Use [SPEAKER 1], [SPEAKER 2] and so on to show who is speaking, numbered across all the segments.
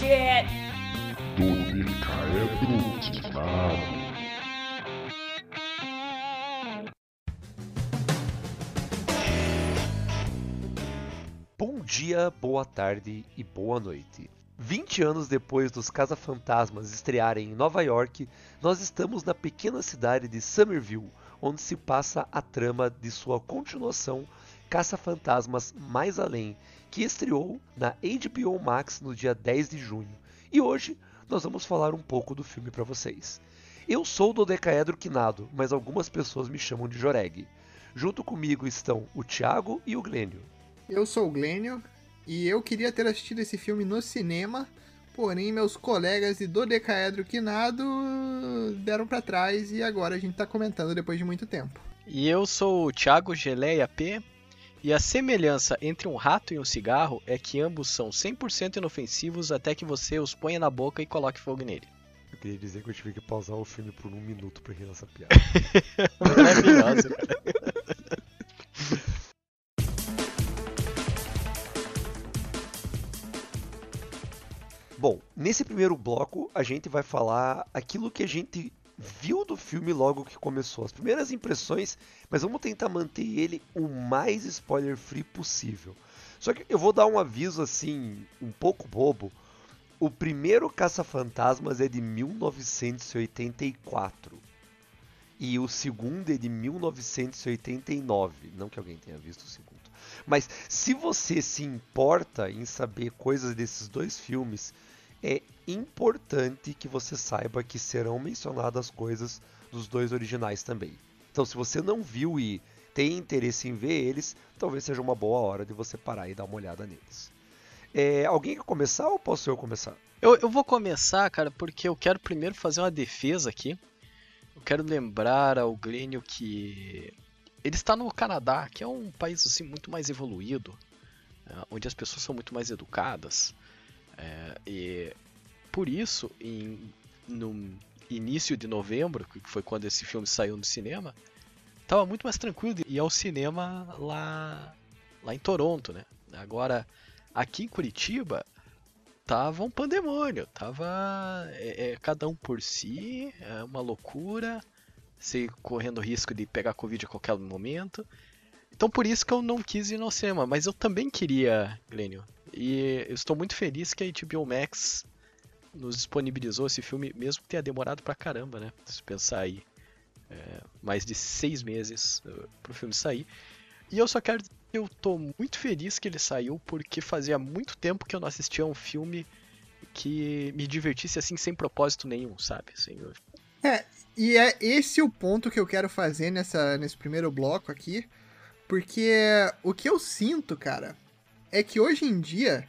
[SPEAKER 1] Quinado.
[SPEAKER 2] Bom dia, boa tarde e boa noite. 20 anos depois dos Caça-Fantasmas estrearem em Nova York, nós estamos na pequena cidade de Somerville, onde se passa a trama de sua continuação Caça-Fantasmas Mais Além, que estreou na HBO Max no dia 10 de junho. E hoje nós vamos falar um pouco do filme para vocês. Eu sou do Decaedro Quinado, mas algumas pessoas me chamam de Joreg. Junto comigo estão o Thiago e o Glênio.
[SPEAKER 3] Eu sou o Glênio e eu queria ter assistido esse filme no cinema, porém meus colegas de Dodecaedro Quinado deram pra trás e agora a gente tá comentando depois de muito tempo.
[SPEAKER 4] E eu sou o Thiago Geleia P. E a semelhança entre um rato e um cigarro é que ambos são 100% inofensivos até que você os ponha na boca e coloque fogo nele.
[SPEAKER 2] Eu queria dizer que eu tive que pausar o filme por um minuto pra rir dessa piada.
[SPEAKER 4] Maravilhoso, cara.
[SPEAKER 2] Bom, nesse primeiro bloco a gente vai falar aquilo que a gente viu do filme logo que começou, as primeiras impressões, mas vamos tentar manter ele o mais spoiler free possível. Só que eu vou dar um aviso assim, um pouco bobo. O primeiro Caça-Fantasmas é de 1984 e o segundo é de 1989. Não que alguém tenha visto o segundo. Mas se você se importa em saber coisas desses dois filmes, é importante que você saiba que serão mencionadas coisas dos dois originais também. Então, se você não viu e tem interesse em ver eles, talvez seja uma boa hora de você parar e dar uma olhada neles. É, alguém quer começar ou posso eu começar?
[SPEAKER 4] Eu, eu vou começar, cara, porque eu quero primeiro fazer uma defesa aqui. Eu quero lembrar ao Glênio que ele está no Canadá, que é um país assim muito mais evoluído, é, onde as pessoas são muito mais educadas. É, e por isso, em, no início de novembro, que foi quando esse filme saiu no cinema, estava muito mais tranquilo de ir ao cinema lá, lá em Toronto, né? Agora, aqui em Curitiba, tava um pandemônio, tava é, é, cada um por si, é uma loucura, se correndo risco de pegar Covid a qualquer momento. Então por isso que eu não quis ir no cinema, mas eu também queria, Glênio. E eu estou muito feliz que a HBO Max nos disponibilizou esse filme, mesmo que tenha demorado pra caramba, né? Se pensar aí, é, mais de seis meses uh, pro filme sair. E eu só quero dizer que eu tô muito feliz que ele saiu, porque fazia muito tempo que eu não assistia um filme que me divertisse assim sem propósito nenhum, sabe? Assim, eu...
[SPEAKER 3] É, e é esse o ponto que eu quero fazer nessa, nesse primeiro bloco aqui, porque o que eu sinto, cara, é que hoje em dia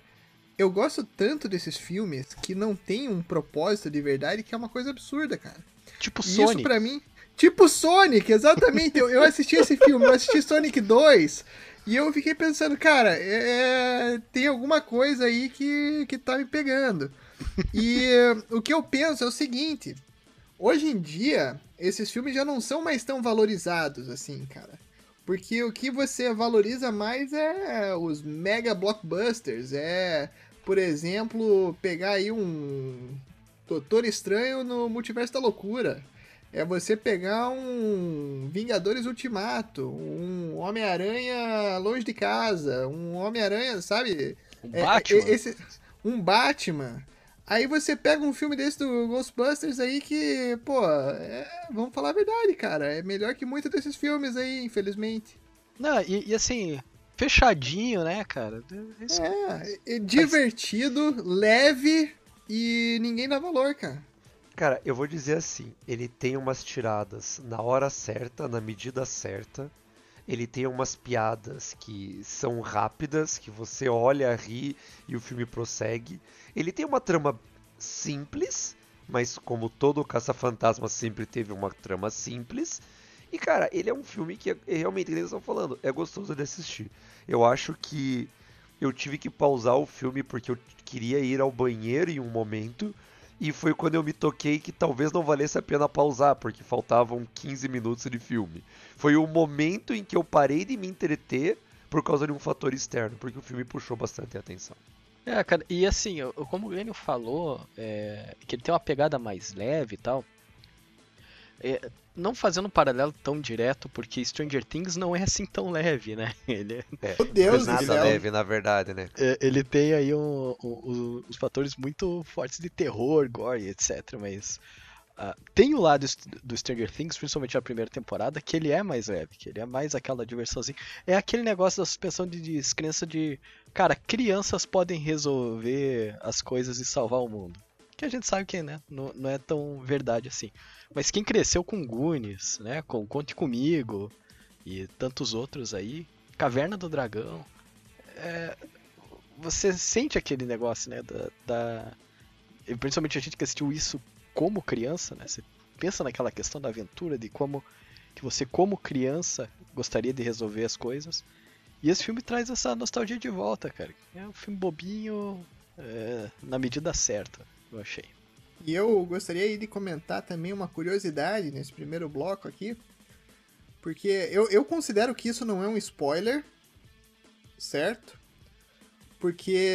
[SPEAKER 3] eu gosto tanto desses filmes que não tem um propósito de verdade que é uma coisa absurda, cara.
[SPEAKER 4] Tipo
[SPEAKER 3] E
[SPEAKER 4] Sonic.
[SPEAKER 3] Isso pra mim. Tipo Sonic, exatamente. eu, eu assisti esse filme, eu assisti Sonic 2 e eu fiquei pensando, cara, é, tem alguma coisa aí que, que tá me pegando. E eh, o que eu penso é o seguinte: hoje em dia, esses filmes já não são mais tão valorizados assim, cara. Porque o que você valoriza mais é os mega blockbusters, é, por exemplo, pegar aí um Doutor Estranho no Multiverso da Loucura. É você pegar um Vingadores Ultimato, um Homem-Aranha longe de casa, um Homem-Aranha, sabe?
[SPEAKER 4] Um
[SPEAKER 3] É,
[SPEAKER 4] Batman.
[SPEAKER 3] é, esse- um Batman. Aí você pega um filme desse do Ghostbusters aí que, pô, é- vamos falar a verdade, cara. É melhor que muitos desses filmes aí, infelizmente.
[SPEAKER 4] Não, e, e assim, fechadinho, né, cara? Isso-
[SPEAKER 3] É, é divertido, leve e ninguém dá valor, cara.
[SPEAKER 2] Cara, eu vou dizer assim, ele tem umas tiradas na hora certa, na medida certa. Ele tem umas piadas que são rápidas, que você olha, ri e o filme prossegue. Ele tem uma trama simples, mas como todo Caça-Fantasma sempre teve uma trama simples. E cara, ele é um filme que é, realmente, eles estão falando, é gostoso de assistir. Eu acho que eu tive que pausar o filme porque eu queria ir ao banheiro em um momento. E foi quando eu me toquei que talvez não valesse a pena pausar, porque faltavam 15 minutos de filme. Foi o momento em que eu parei de me entreter por causa de um fator externo, porque o filme puxou bastante a atenção.
[SPEAKER 4] É, cara, e assim, como o Glênio falou, é, que ele tem uma pegada mais leve e tal. É, não fazendo um paralelo tão direto, porque Stranger Things não é assim tão leve, né? Ele,
[SPEAKER 2] É,
[SPEAKER 3] Meu Deus do
[SPEAKER 2] nada
[SPEAKER 3] céu.
[SPEAKER 2] leve, na verdade, né?
[SPEAKER 4] é, ele tem aí um- um- um- os fatores muito fortes de terror, gore, etc. Mas ah, tem o lado do Stranger Things, principalmente na primeira temporada, que ele é mais leve, que ele é mais aquela diversãozinha. É aquele negócio da suspensão de descrença de. Cara, crianças podem resolver as coisas e salvar o mundo. Que a gente sabe que né, não, não é tão verdade assim. Mas quem cresceu com Goonies, né, com Conte Comigo e tantos outros aí, Caverna do Dragão, é, você sente aquele negócio, né, da, da- principalmente a gente que assistiu isso como criança, né, você pensa naquela questão da aventura, de como que você como criança gostaria de resolver as coisas, e esse filme traz essa nostalgia de volta, cara. É um filme bobinho, é, na medida certa, eu achei.
[SPEAKER 3] E eu gostaria aí de comentar também uma curiosidade nesse primeiro bloco aqui. Porque eu, eu considero que isso não é um spoiler, certo? Porque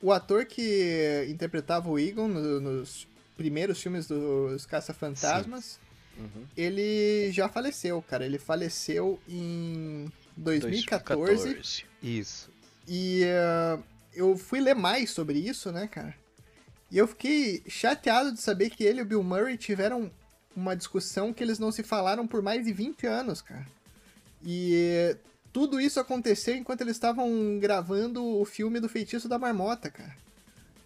[SPEAKER 3] o ator que interpretava o Egon no- nos primeiros filmes dos Caça-Fantasmas,
[SPEAKER 4] Uhum.
[SPEAKER 3] ele já faleceu, cara. Ele faleceu em 2014.
[SPEAKER 4] 2014.
[SPEAKER 2] Isso.
[SPEAKER 3] E eh, eu fui ler mais sobre isso, né, cara? E eu fiquei chateado de saber que ele e o Bill Murray tiveram uma discussão que eles não se falaram por mais de 20 anos, cara. E tudo isso aconteceu enquanto eles estavam gravando o filme do Feitiço da Marmota, cara.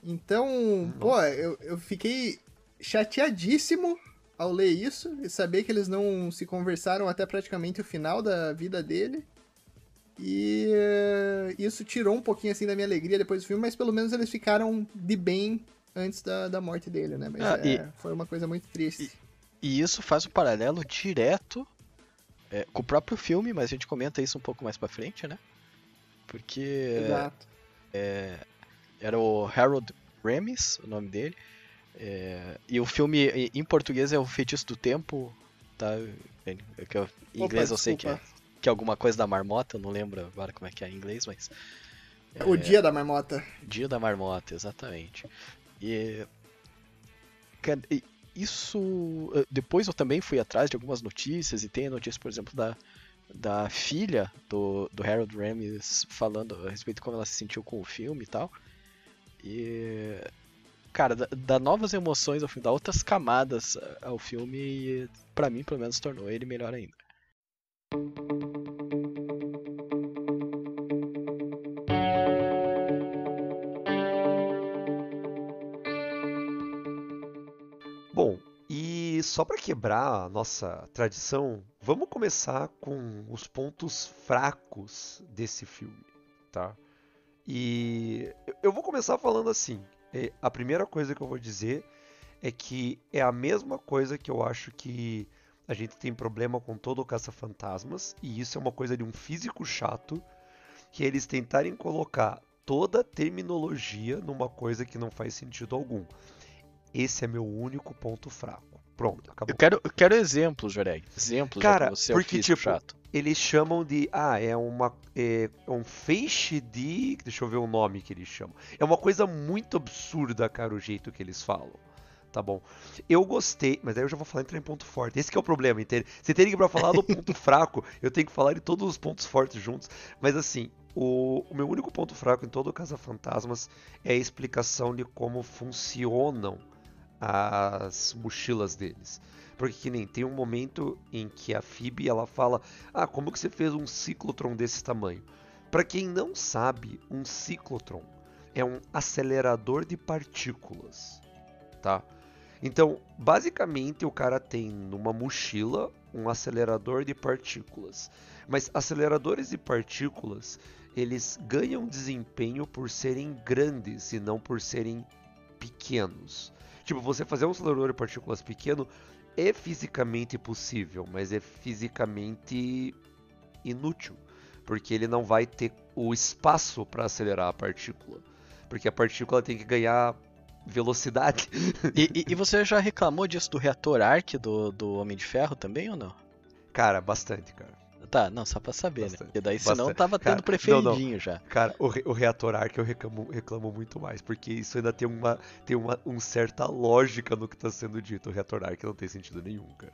[SPEAKER 3] Então, pô, eu, eu fiquei chateadíssimo ao ler isso e saber que eles não se conversaram até praticamente o final da vida dele. E eh, isso tirou um pouquinho assim da minha alegria depois do filme, mas pelo menos eles ficaram de bem antes da, da morte dele, né? Mas
[SPEAKER 4] Ah,
[SPEAKER 3] é,
[SPEAKER 4] e-
[SPEAKER 3] foi uma coisa muito triste.
[SPEAKER 4] E isso faz um paralelo direto é, com o próprio filme, mas a gente comenta isso um pouco mais pra frente, né? Porque
[SPEAKER 3] Exato.
[SPEAKER 4] era o Harold Ramis, o nome dele. é, e o filme em- em português é o Feitiço do Tempo, tá? É que eu- Em
[SPEAKER 3] Opa,
[SPEAKER 4] inglês eu sei que é, que é alguma coisa da marmota, eu não lembro agora como é que é em inglês, mas.
[SPEAKER 3] O Dia da Marmota.
[SPEAKER 4] Dia da Marmota, exatamente. E, cara, isso. eh, Depois eu também fui atrás de algumas notícias e tem a notícia, por exemplo, da, da filha do, do Harold Ramis falando a respeito de como ela se sentiu com o filme e tal. E. Cara, dá, dá novas emoções ao filme, dá outras camadas ao filme e, pra mim, pelo menos, tornou ele melhor ainda.
[SPEAKER 2] Só para quebrar a nossa tradição, vamos começar com os pontos fracos desse filme, tá? E eu- eu vou começar falando assim. é, A primeira coisa que eu vou dizer é que é a mesma coisa que eu acho que a gente tem problema com todo o Caça-Fantasmas, e isso é uma coisa de um físico chato, que é eles tentarem colocar toda a terminologia numa coisa que não faz sentido algum. Esse é meu único ponto fraco. Pronto, acabou.
[SPEAKER 4] Eu quero, eu quero exemplos, Joreg. Exemplos, já
[SPEAKER 2] Cara,
[SPEAKER 4] você
[SPEAKER 2] porque,
[SPEAKER 4] é físico
[SPEAKER 2] tipo,
[SPEAKER 4] chato.
[SPEAKER 2] Eles chamam de. Ah, é uma. É um feixe de. Deixa eu ver o nome que eles chamam. É uma coisa muito absurda, cara, o jeito que eles falam. Tá bom. Eu gostei, mas aí eu já vou falar entrar em ponto forte. Esse que é o problema, entende? Você tem que pra falar do ponto fraco, eu tenho que falar de todos os pontos fortes juntos. Mas assim, o, o meu único ponto fraco em todo o Casa Fantasmas é a explicação de como funcionam as mochilas deles. Porque que nem tem um momento em que a Phoebe ela fala: "Ah, como que você fez um ciclotron desse tamanho?". Para quem não sabe, um ciclotron é um acelerador de partículas, tá? Então, basicamente o cara tem numa mochila um acelerador de partículas. Mas aceleradores de partículas, eles ganham desempenho por serem grandes e não por serem pequenos. Tipo, você fazer um acelerador de partículas pequeno é fisicamente possível, mas é fisicamente inútil, porque ele não vai ter o espaço para acelerar a partícula, porque a partícula tem que ganhar velocidade.
[SPEAKER 4] E, e- e você já reclamou disso do reator Arc do, do Homem de Ferro também ou não?
[SPEAKER 2] Cara, bastante, cara.
[SPEAKER 4] Tá, não, só pra saber, né?
[SPEAKER 2] Bastante.
[SPEAKER 4] Porque daí senão
[SPEAKER 2] Bastante.
[SPEAKER 4] tava
[SPEAKER 2] Cara,
[SPEAKER 4] tendo preferidinho já.
[SPEAKER 2] Cara, o, re- o reator arc eu reclamo, reclamo muito mais, porque isso ainda tem uma, tem uma um certa lógica no que tá sendo dito. O reator arc não tem sentido nenhum, cara.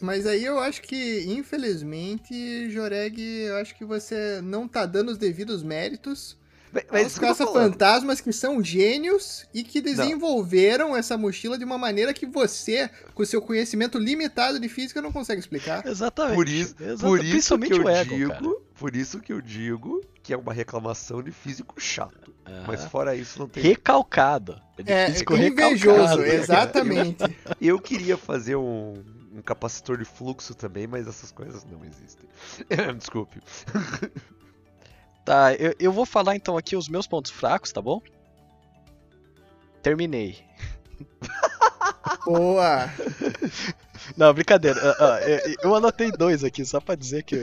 [SPEAKER 3] Mas aí eu acho que, infelizmente, Joreg, eu acho que você não tá dando os devidos méritos
[SPEAKER 2] Mas, eu tô falando.
[SPEAKER 3] caça-fantasmas que são gênios e que desenvolveram essa mochila de uma maneira que você, com seu conhecimento limitado de física, não consegue explicar.
[SPEAKER 4] Exatamente.
[SPEAKER 2] Por isso,
[SPEAKER 4] exata-
[SPEAKER 2] por isso
[SPEAKER 4] Principalmente
[SPEAKER 2] que eu
[SPEAKER 4] o ego,
[SPEAKER 2] digo,
[SPEAKER 4] cara.
[SPEAKER 2] por isso que eu digo que é uma reclamação de físico chato. Mas fora isso não tem.
[SPEAKER 4] Recalcado. de
[SPEAKER 3] É,
[SPEAKER 4] físico
[SPEAKER 3] invejoso,
[SPEAKER 4] recalcado, né,
[SPEAKER 3] exatamente.
[SPEAKER 2] Eu queria fazer um, um capacitor de fluxo também, mas essas coisas não existem. Desculpe.
[SPEAKER 4] Tá, eu, eu vou falar então aqui os meus pontos fracos, tá bom? Terminei.
[SPEAKER 3] Boa.
[SPEAKER 4] Não, brincadeira. Ah, ah, eu, anotei dois aqui, só pra dizer que.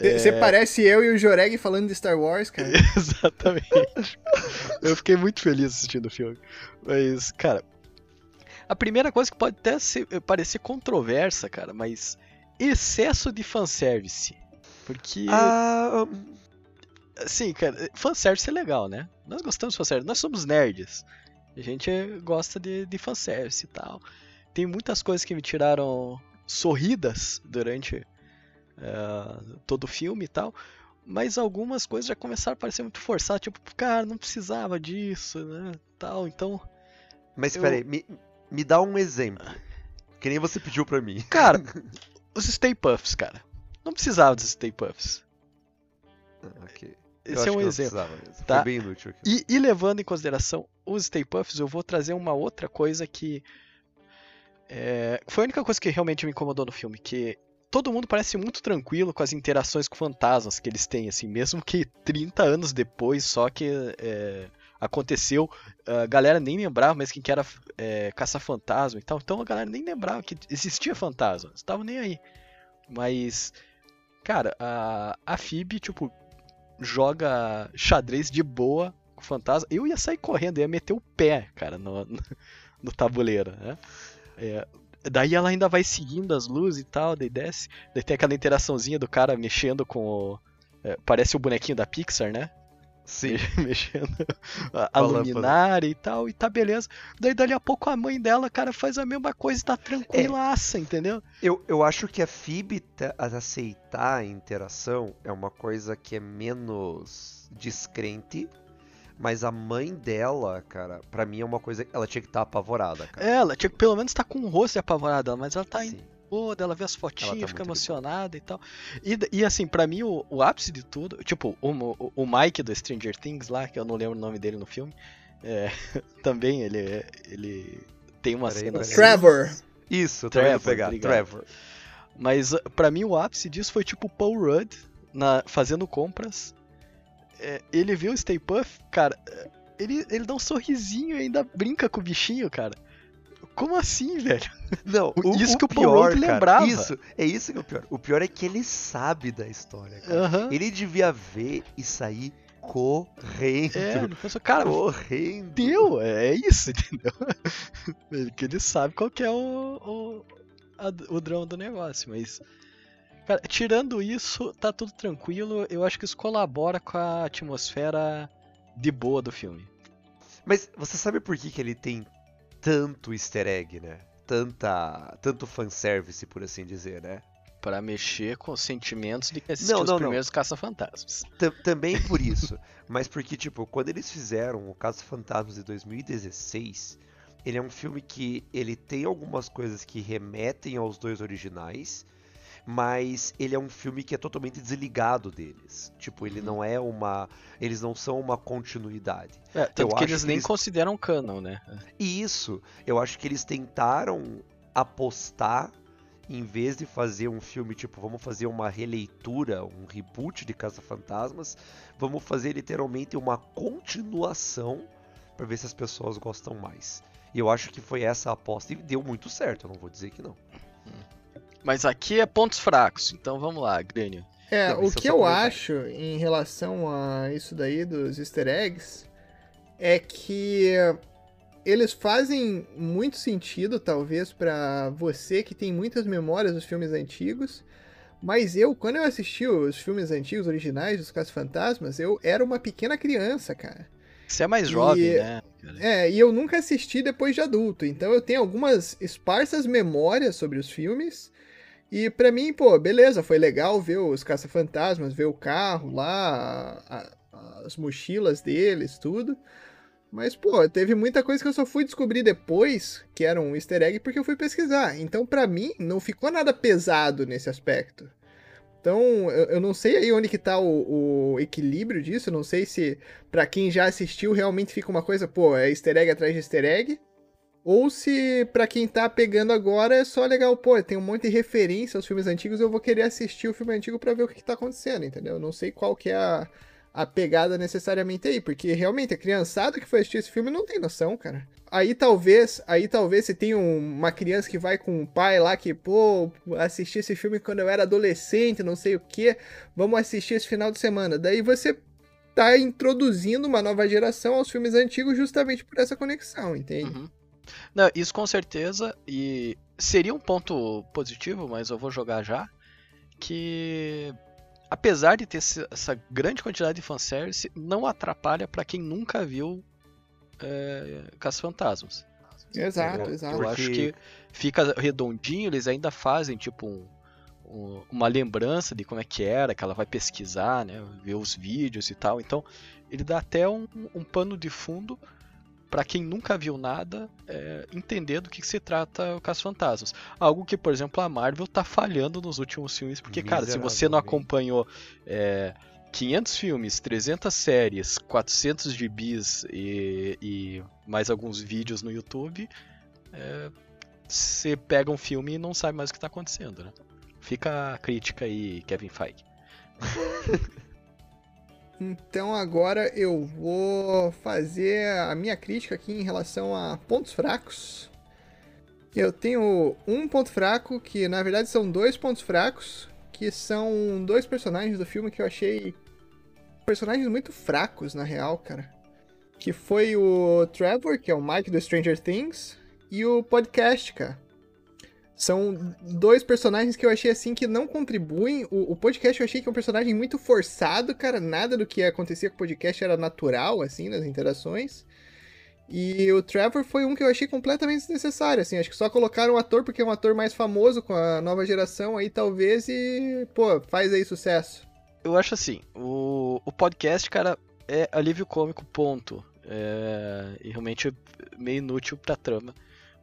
[SPEAKER 4] É.
[SPEAKER 3] Você parece eu e o Joreg falando de Star Wars, cara.
[SPEAKER 4] Exatamente. Eu fiquei muito feliz assistindo o filme. Mas, cara. A primeira coisa que pode até ser- parecer controversa, cara, mas. Excesso de fanservice. Porque.
[SPEAKER 2] Ah,
[SPEAKER 4] Assim, cara, fanservice é legal, né? Nós gostamos de fanservice, nós somos nerds. A gente gosta de, de fanservice e tal. Tem muitas coisas que me tiraram sorridas durante eh, todo o filme e tal. Mas algumas coisas já começaram a parecer muito forçadas, tipo, cara, não precisava disso, né? Tal, então.
[SPEAKER 2] mas
[SPEAKER 4] Eu-
[SPEAKER 2] peraí, me, me dá um exemplo. Que nem você pediu pra mim.
[SPEAKER 4] Cara, os Stay Puffs, cara. Não precisava dos Stay Puffs.
[SPEAKER 2] Ah, ok. Eu
[SPEAKER 4] Esse é um exemplo. tá?
[SPEAKER 2] Foi bem inútil aqui.
[SPEAKER 4] E, e levando em consideração os Stay Puffs, eu vou trazer uma outra coisa que. é, foi a única coisa que realmente me incomodou no filme, que todo mundo parece muito tranquilo com as interações com fantasmas que eles têm, assim, mesmo que 30 anos depois só que é, aconteceu, a galera nem lembrava mais quem que era é, caça-fantasma e tal, então a galera nem lembrava que existia fantasma, estavam nem aí. Mas, cara, a, a Phoebe, tipo, joga xadrez de boa com o fantasma. Eu ia sair correndo, ia meter o pé, cara, no, no, no tabuleiro, né? É, daí ela ainda vai seguindo as luzes e tal, daí desce. Daí tem aquela interaçãozinha do cara mexendo com o. é, parece o bonequinho da Pixar, né?
[SPEAKER 2] Sim.
[SPEAKER 4] mexendo a, a luminária e tal, e tá beleza. Daí dali a pouco a mãe dela, cara, faz a mesma coisa e tá tranquilaça, entendeu?
[SPEAKER 2] Eu, eu acho que a Phoebe a aceitar a interação é uma coisa que é menos descrente, mas a mãe dela, cara, pra mim é uma coisa. Ela tinha que estar apavorada, cara.
[SPEAKER 4] Ela, tinha que pelo menos tá com o rosto apavorado, mas ela tá
[SPEAKER 2] Sim.
[SPEAKER 4] Boa, ela vê as fotinhas,
[SPEAKER 2] tá
[SPEAKER 4] fica emocionada e tal. E, e assim, pra mim, o, o ápice de tudo, tipo, o, o, o Mike do Stranger Things lá, que eu não lembro o nome dele no filme, é, também ele, ele tem uma
[SPEAKER 2] Peraí,
[SPEAKER 4] cena assim.
[SPEAKER 3] Trevor.
[SPEAKER 2] Isso,
[SPEAKER 4] Trevor,
[SPEAKER 2] pegar.
[SPEAKER 4] obrigado.
[SPEAKER 2] Trevor.
[SPEAKER 4] Mas uh, pra mim o ápice disso foi tipo o Paul Rudd na, fazendo compras. É, ele vê o Stay Puff, cara, é, ele, ele dá um sorrisinho e ainda brinca com o bichinho, cara. Como assim, velho?
[SPEAKER 2] Não, o,
[SPEAKER 4] Isso
[SPEAKER 2] o
[SPEAKER 4] que o Paul
[SPEAKER 2] pior,
[SPEAKER 4] Rudd
[SPEAKER 2] cara,
[SPEAKER 4] lembrava.
[SPEAKER 2] Isso, é isso que é o pior. O pior é que ele sabe da história, cara.
[SPEAKER 4] Aham.
[SPEAKER 2] Ele devia ver e sair correndo.
[SPEAKER 4] É, ele pensou, cara,
[SPEAKER 2] correndo.
[SPEAKER 4] deu, é é isso, entendeu? Ele- que ele sabe qual que é o, o, a- o drama do negócio, mas. Cara, tirando isso, tá tudo tranquilo. Eu acho que isso colabora com a atmosfera de boa do filme.
[SPEAKER 2] Mas você sabe por que, que ele tem tanto easter egg, né? Tanta, tanto fanservice, por assim dizer, né?
[SPEAKER 4] Pra mexer com os sentimentos de quem assistiu
[SPEAKER 2] Não,
[SPEAKER 4] os
[SPEAKER 2] não, não.
[SPEAKER 4] primeiros Caça-Fantasmas.
[SPEAKER 2] Tam- também por isso. mas porque, tipo, quando eles fizeram o Caso Fantasmas de 2016, ele é um filme que ele tem algumas coisas que remetem aos dois originais, mas ele é um filme que é totalmente desligado deles. Tipo, ele não é uma. Eles não são uma continuidade.
[SPEAKER 4] É, tanto
[SPEAKER 2] Eu
[SPEAKER 4] que eles
[SPEAKER 2] que
[SPEAKER 4] nem
[SPEAKER 2] eles-
[SPEAKER 4] consideram canon, né?
[SPEAKER 2] E isso, eu acho que eles tentaram apostar em vez de fazer um filme tipo, vamos fazer uma releitura, um reboot de Casa Fantasmas, vamos fazer literalmente uma continuação para ver se as pessoas gostam mais. E eu acho que foi essa a aposta e deu muito certo, eu não vou dizer que não.
[SPEAKER 4] Mas aqui é pontos fracos, então vamos lá, Grêmio.
[SPEAKER 3] É, o
[SPEAKER 2] é
[SPEAKER 3] que eu acho em relação a isso daí dos easter eggs é que eles fazem muito sentido, talvez, pra você que tem muitas memórias dos filmes antigos, Mas eu, quando eu assisti os filmes antigos, originais dos Caça-Fantasmas, eu era uma pequena criança, cara.
[SPEAKER 4] Você é mais jovem, e, né?
[SPEAKER 3] É, e eu nunca assisti depois de adulto. Então eu tenho algumas esparsas memórias sobre os filmes. E para mim, pô, beleza, foi legal ver os caça-fantasmas, ver o carro lá, a, a, as mochilas deles, tudo. Mas, pô, teve muita coisa que eu só fui descobrir depois que era um easter egg porque eu fui pesquisar. Então, para mim, não ficou nada pesado nesse aspecto. Então, eu, eu não sei aí onde que tá o, o equilíbrio disso. Eu não sei se, para quem já assistiu, realmente fica uma coisa, pô, é easter egg atrás de easter egg. Ou se para quem tá pegando agora é só legal, pô, tem um monte de referência aos filmes antigos, eu vou querer assistir o filme antigo para ver o que, que tá acontecendo, entendeu? Eu não sei qual que é a, a pegada necessariamente aí, porque realmente a criançada que foi assistir esse filme não tem noção, cara. Aí talvez, aí talvez se tem um, uma criança que vai com um pai lá que, pô, assisti esse filme quando eu era adolescente, não sei o que, vamos assistir esse final de semana. Daí você tá introduzindo uma nova geração aos filmes antigos justamente por essa conexão, entende?
[SPEAKER 4] Uhum. Não, isso com certeza, e seria um ponto positivo, mas eu vou jogar já, que apesar de ter essa grande quantidade de fanservice, não atrapalha para quem nunca viu é, Caça-Fantasmas.
[SPEAKER 3] Exato, eu, exato.
[SPEAKER 4] Eu acho que fica redondinho, eles ainda fazem tipo um, um, uma lembrança de como é que era, que ela vai pesquisar, né, ver os vídeos e tal. Então, ele dá até um, um pano de fundo para quem nunca viu nada é, entender do que, que se trata o Caça-Fantasmas. Algo que, por exemplo, a Marvel tá falhando nos últimos filmes, porque, cara, se você não acompanhou é, 500 filmes, 300 séries, 400 gibis e, e mais alguns vídeos no YouTube, é, você pega um filme e não sabe mais o que está acontecendo, né? Fica a crítica aí, Kevin Feige.
[SPEAKER 3] Então agora eu vou fazer a minha crítica aqui em relação a pontos fracos. Eu tenho um ponto fraco, que na verdade são dois pontos fracos, que são dois personagens do filme que eu achei personagens muito fracos, na real, cara. Que foi o Trevor, que é o Mike do Stranger Things, e o podcast, cara. São dois personagens que eu achei assim que não contribuem. O, o, podcast eu achei que é um personagem muito forçado, cara. Nada do que acontecia com o podcast era natural, assim, nas interações. E o Trevor foi um que eu achei completamente desnecessário, assim. Acho que só colocaram o ator porque é um ator mais famoso com a nova geração aí, talvez, e, pô, faz aí sucesso.
[SPEAKER 4] Eu acho assim, o, o podcast, cara, é alívio cômico, ponto. É, e realmente meio inútil pra trama.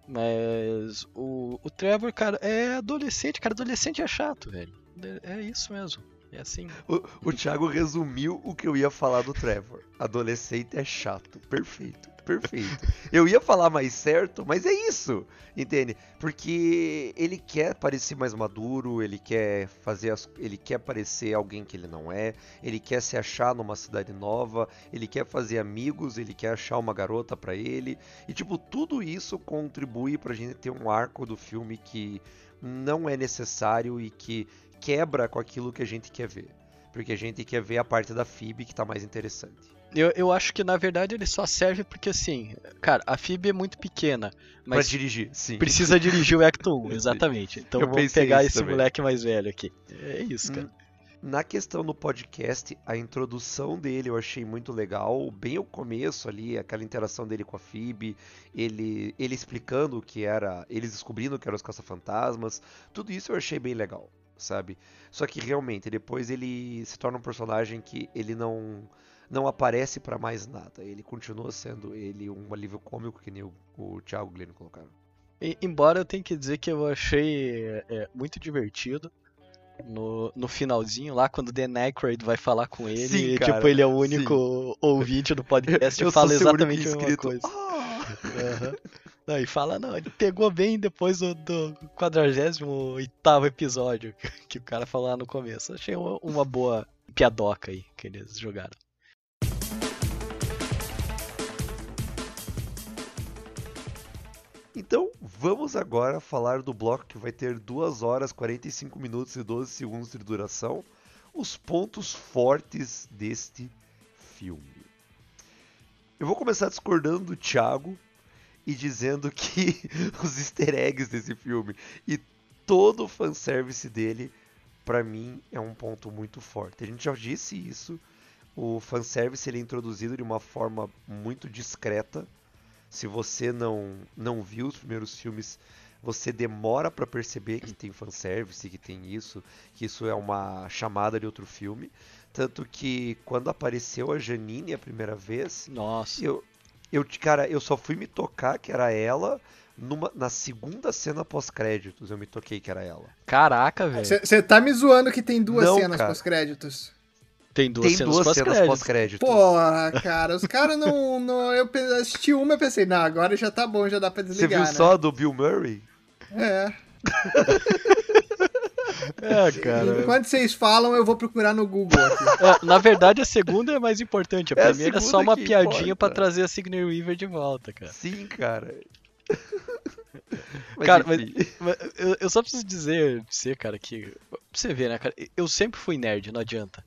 [SPEAKER 4] Mas o, o Trevor, cara, é adolescente, cara. Adolescente é chato, velho. É, isso mesmo. É assim.
[SPEAKER 2] O, o Thiago resumiu o que eu ia falar do Trevor. Adolescente é chato. Perfeito perfeito. Eu ia falar mais certo, mas é isso, entende? Porque ele quer parecer mais maduro, ele quer fazer as, ele quer parecer alguém que ele não é, ele quer se achar numa cidade nova, ele quer fazer amigos, ele quer achar uma garota para ele. E tipo, tudo isso contribui pra gente ter um arco do filme que não é necessário e que quebra com aquilo que a gente quer ver. Porque a gente quer ver a parte da Phoebe que tá mais interessante.
[SPEAKER 4] Eu, eu acho que na verdade ele só serve porque assim, cara, a FIB é muito pequena. Mas
[SPEAKER 2] pra dirigir, sim.
[SPEAKER 4] Precisa dirigir o Ecto 1, exatamente. Então eu vamos pegar esse também. moleque mais velho aqui. É isso, cara.
[SPEAKER 2] Na questão do podcast, a introdução dele eu achei muito legal, bem o começo ali, aquela interação dele com a Phoebe, ele, ele explicando o que era, eles descobrindo o que eram os caça-fantasmas, tudo isso eu achei bem legal, sabe? Só que realmente, depois ele se torna um personagem que ele não não aparece para mais nada. Ele continua sendo ele um alívio cômico que nem o, o Thiago Glenn colocaram.
[SPEAKER 4] E, embora eu tenha que dizer que eu achei é, muito divertido no, no finalzinho lá, quando o Dan Aykroyd vai falar com ele, sim, e, tipo, ele é o único sim. ouvinte do podcast e fala exatamente a mesma coisa. Ah! Uhum. Não, e fala, não, ele pegou bem depois do, do 48 episódio que, que, o cara falou lá no começo. Achei uma, uma boa piadoca aí que eles jogaram.
[SPEAKER 2] Então, vamos agora falar do bloco que vai ter 2 horas, 45 minutos e 12 segundos de duração. Os pontos fortes deste filme. Eu vou começar discordando do Thiago e dizendo que os easter eggs desse filme e todo o fanservice dele pra mim é um ponto muito forte. A gente já disse isso. O fanservice ele é introduzido de uma forma muito discreta. Se você não, não viu os primeiros filmes, você demora pra perceber que tem fanservice, que tem isso, que isso é uma chamada de outro filme. Tanto que quando apareceu a Janine a primeira vez,
[SPEAKER 4] Nossa.
[SPEAKER 2] eu, eu, cara, eu só fui me tocar que era ela numa, na segunda cena pós-créditos. Eu me toquei que era ela.
[SPEAKER 4] Caraca, velho.
[SPEAKER 3] Você tá me zoando que tem duas
[SPEAKER 2] Não,
[SPEAKER 3] cenas pós-créditos.
[SPEAKER 4] Tem duas
[SPEAKER 2] Tem
[SPEAKER 4] cenas pós-créditos.
[SPEAKER 2] pós-créditos.
[SPEAKER 3] Porra, cara, os caras não, não. Eu assisti uma e pensei, não, agora já tá bom, já dá pra
[SPEAKER 2] Você
[SPEAKER 3] desligar.
[SPEAKER 2] viu
[SPEAKER 3] né?
[SPEAKER 2] só a do Bill Murray?
[SPEAKER 3] É.
[SPEAKER 4] É, cara.
[SPEAKER 3] Enquanto vocês falam, eu vou procurar no Google aqui.
[SPEAKER 4] É, na verdade, a segunda é mais importante. A
[SPEAKER 2] É a
[SPEAKER 4] primeira é só uma piadinha pra
[SPEAKER 2] importa.
[SPEAKER 4] trazer a Sigourney Weaver de volta, cara.
[SPEAKER 2] Sim, cara. Mas
[SPEAKER 4] Cara, mas-. Mas Eu, eu só preciso dizer pra você, cara, que. Pra você ver, né, cara? Eu sempre fui nerd, não adianta.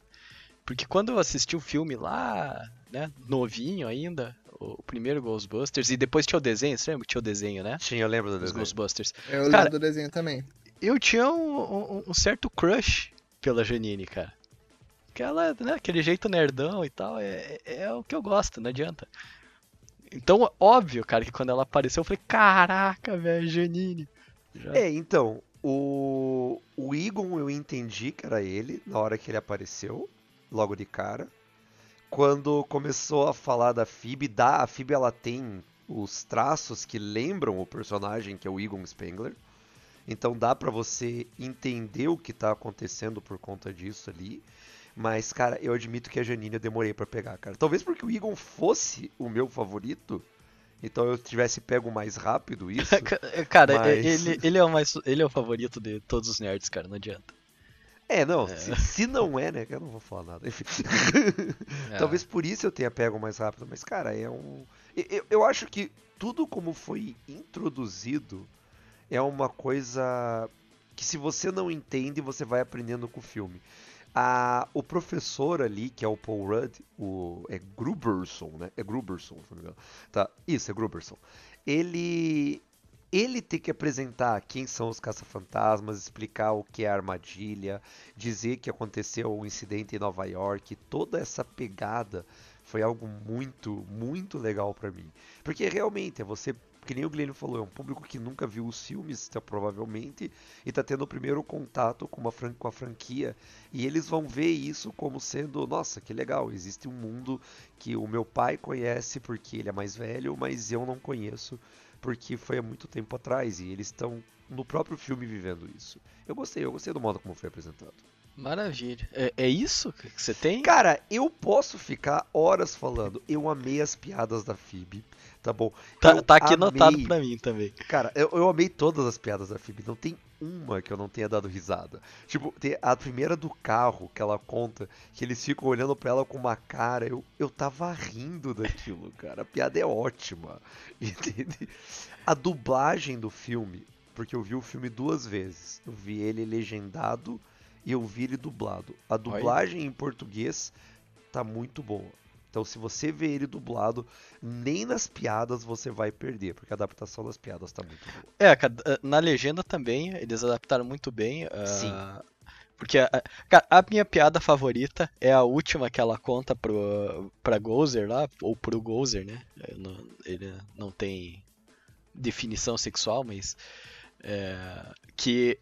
[SPEAKER 4] Porque quando eu assisti o filme lá, né, novinho ainda, o primeiro Ghostbusters, e depois tinha o desenho, você lembra que tinha o desenho, né?
[SPEAKER 2] Tinha, eu lembro do
[SPEAKER 4] Os
[SPEAKER 2] desenho.
[SPEAKER 4] Ghostbusters.
[SPEAKER 3] Eu
[SPEAKER 4] Cara,
[SPEAKER 3] lembro do desenho também.
[SPEAKER 4] Eu tinha um, um- um certo crush pela Janine, cara. Que ela, né, aquele jeito nerdão e tal, é, é- é o que eu gosto, não adianta. Então, óbvio, cara, que quando ela apareceu, eu falei, caraca, velho, Janine. Já-
[SPEAKER 2] É, então, o, o Egon eu entendi que era ele na hora que ele apareceu, logo de cara. Quando começou a falar da Phoebe, dá, a Phoebe ela tem os traços que lembram o personagem que é o Egon Spengler. Então dá pra você entender o que tá acontecendo por conta disso ali. Mas, cara, eu admito que a Janine eu demorei pra pegar, cara. Talvez porque o Egon fosse o meu favorito, então eu tivesse pego mais rápido isso.
[SPEAKER 4] Cara,
[SPEAKER 2] Mas-
[SPEAKER 4] ele, ele, é o mais, ele é o favorito de todos os nerds, cara, não adianta.
[SPEAKER 2] É, não, Se, se não é, né? Eu não vou falar nada. Enfim.
[SPEAKER 4] É.
[SPEAKER 2] Talvez por isso eu tenha pego mais rápido, mas, cara, é um. eu- Eu, eu acho que tudo como foi introduzido é uma coisa que se você não entende, você vai aprendendo com o filme. A, o professor ali, que é o Paul Rudd, o, é Gruberson, né? É Gruberson, se não me engano. Tá, isso, é Gruberson. Ele, ele tem que apresentar quem são os caça-fantasmas, explicar o que é a armadilha, dizer que aconteceu um incidente em Nova York, toda essa pegada foi algo muito, muito legal pra mim. Porque realmente é você, que nem o Glenn falou, é um público que nunca viu os filmes, tá, provavelmente, e tá tendo o primeiro contato com, uma fran com a franquia, e eles vão ver isso como sendo, nossa, que legal, existe um mundo que o meu pai conhece porque ele é mais velho, mas eu não conheço porque foi há muito tempo atrás e eles estão no próprio filme vivendo isso. Eu gostei, eu gostei do modo como foi apresentado.
[SPEAKER 4] Maravilha. É, é isso que você tem?
[SPEAKER 2] Cara, eu posso ficar horas falando. Eu amei as piadas da Phoebe, tá bom?
[SPEAKER 4] Tá, tá aqui
[SPEAKER 2] amei-
[SPEAKER 4] anotado pra mim também.
[SPEAKER 2] Cara, eu, eu amei todas as piadas da Phoebe. Não tem uma que eu não tenha dado risada. Tipo, tem a primeira do carro que ela conta, que eles ficam olhando pra ela com uma cara. Eu, eu tava rindo daquilo, cara. A piada é ótima. Entende? A dublagem do filme, porque eu vi o filme duas vezes. Eu vi ele legendado e eu vi ele dublado. A dublagem em português tá muito boa. Então, se você vê ele dublado, nem nas piadas você vai perder, porque a adaptação das piadas tá muito boa.
[SPEAKER 4] É, cara, na legenda também, eles adaptaram muito bem. ah,
[SPEAKER 2] Sim.
[SPEAKER 4] Porque a, cara, a minha piada favorita é a última que ela conta pro, pra Gozer lá, ou pro Gozer, né? Não- ele não tem definição sexual, mas. é, que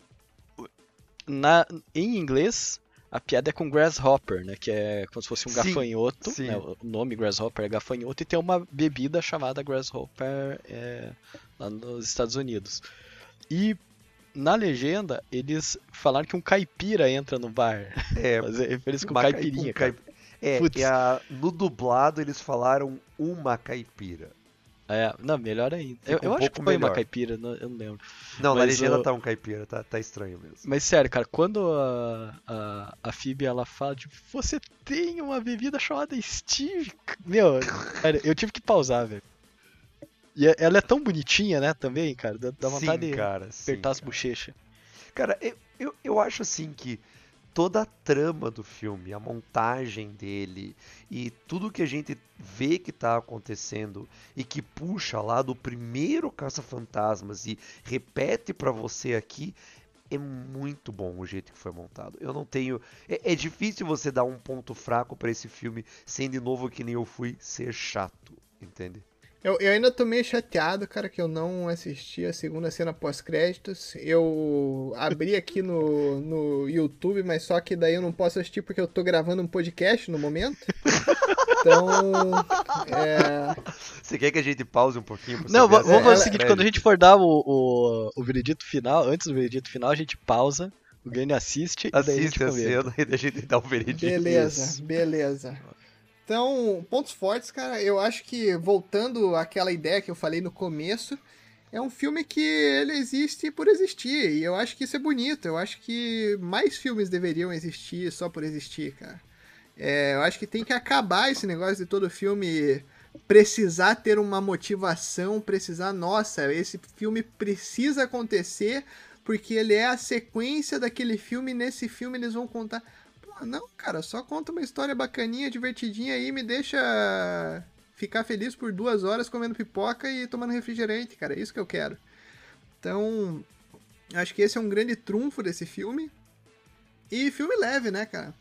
[SPEAKER 4] na, em inglês a piada é com Grasshopper, né? Que é como se fosse um
[SPEAKER 2] Sim,
[SPEAKER 4] gafanhoto.
[SPEAKER 2] sim.
[SPEAKER 4] né, o nome Grasshopper é gafanhoto e tem uma bebida chamada Grasshopper é, lá nos Estados Unidos. E na legenda eles falaram que um caipira entra no bar.
[SPEAKER 2] É,
[SPEAKER 4] Fazer referência com caipirinha,
[SPEAKER 2] um
[SPEAKER 4] cara.
[SPEAKER 2] caip- É, a- no dublado eles falaram uma caipira.
[SPEAKER 4] É, não, melhor ainda. Eu,
[SPEAKER 2] Fica
[SPEAKER 4] eu
[SPEAKER 2] um
[SPEAKER 4] acho que foi uma
[SPEAKER 2] melhor.
[SPEAKER 4] caipira, não- eu não lembro.
[SPEAKER 2] Não, na
[SPEAKER 4] Mas
[SPEAKER 2] legenda
[SPEAKER 4] o-
[SPEAKER 2] tá um caipira, tá, tá estranho mesmo.
[SPEAKER 4] Mas sério, cara, quando a, a, a Phoebe ela fala, tipo, você tem uma bebida chamada Steve. Meu, cara, eu tive que pausar, velho. E é- ela é tão bonitinha, né, também, cara. Dá, dá vontade
[SPEAKER 2] sim,
[SPEAKER 4] de
[SPEAKER 2] cara, sim,
[SPEAKER 4] apertar as
[SPEAKER 2] cara.
[SPEAKER 4] bochechas.
[SPEAKER 2] Cara, eu, eu, eu acho assim que toda a trama do filme, a montagem dele e tudo que a gente vê que tá acontecendo e que puxa lá do primeiro Caça-Fantasmas e repete pra você aqui, é muito bom o jeito que foi montado. Eu não tenho. É, é difícil você dar um ponto fraco pra esse filme, sem de novo que nem eu fui ser chato, entende?
[SPEAKER 3] Eu, eu ainda tô meio chateado, cara, que eu não assisti a segunda cena pós-créditos. Eu abri aqui no, no YouTube, mas só que daí eu não posso assistir porque eu tô gravando um podcast no momento. Então. É...
[SPEAKER 2] Você quer que a gente pause um pouquinho?
[SPEAKER 4] Não, vamos fazer o seguinte, quando a gente for dar o, o, o veredito final, antes do veredito final, a gente pausa, o Gani assiste e daí a gente
[SPEAKER 2] Assiste a cena e a gente dá o veredito.
[SPEAKER 3] Beleza,
[SPEAKER 4] Isso.
[SPEAKER 3] beleza. Então, pontos fortes, cara, eu acho que voltando àquela ideia que eu falei no começo, é um filme que ele existe por existir, e eu acho que isso é bonito, eu acho que mais filmes deveriam existir só por existir, cara. É, eu acho que tem que acabar esse negócio de todo filme precisar ter uma motivação, precisar, nossa, esse filme precisa acontecer porque ele é a sequência daquele filme, e nesse filme eles vão contar. Pô, não, cara, só conta uma história bacaninha, divertidinha aí, me deixa ficar feliz por duas horas comendo pipoca e tomando refrigerante, cara, é isso que eu quero. Então, acho que esse é um grande trunfo desse filme. E filme leve, né, cara?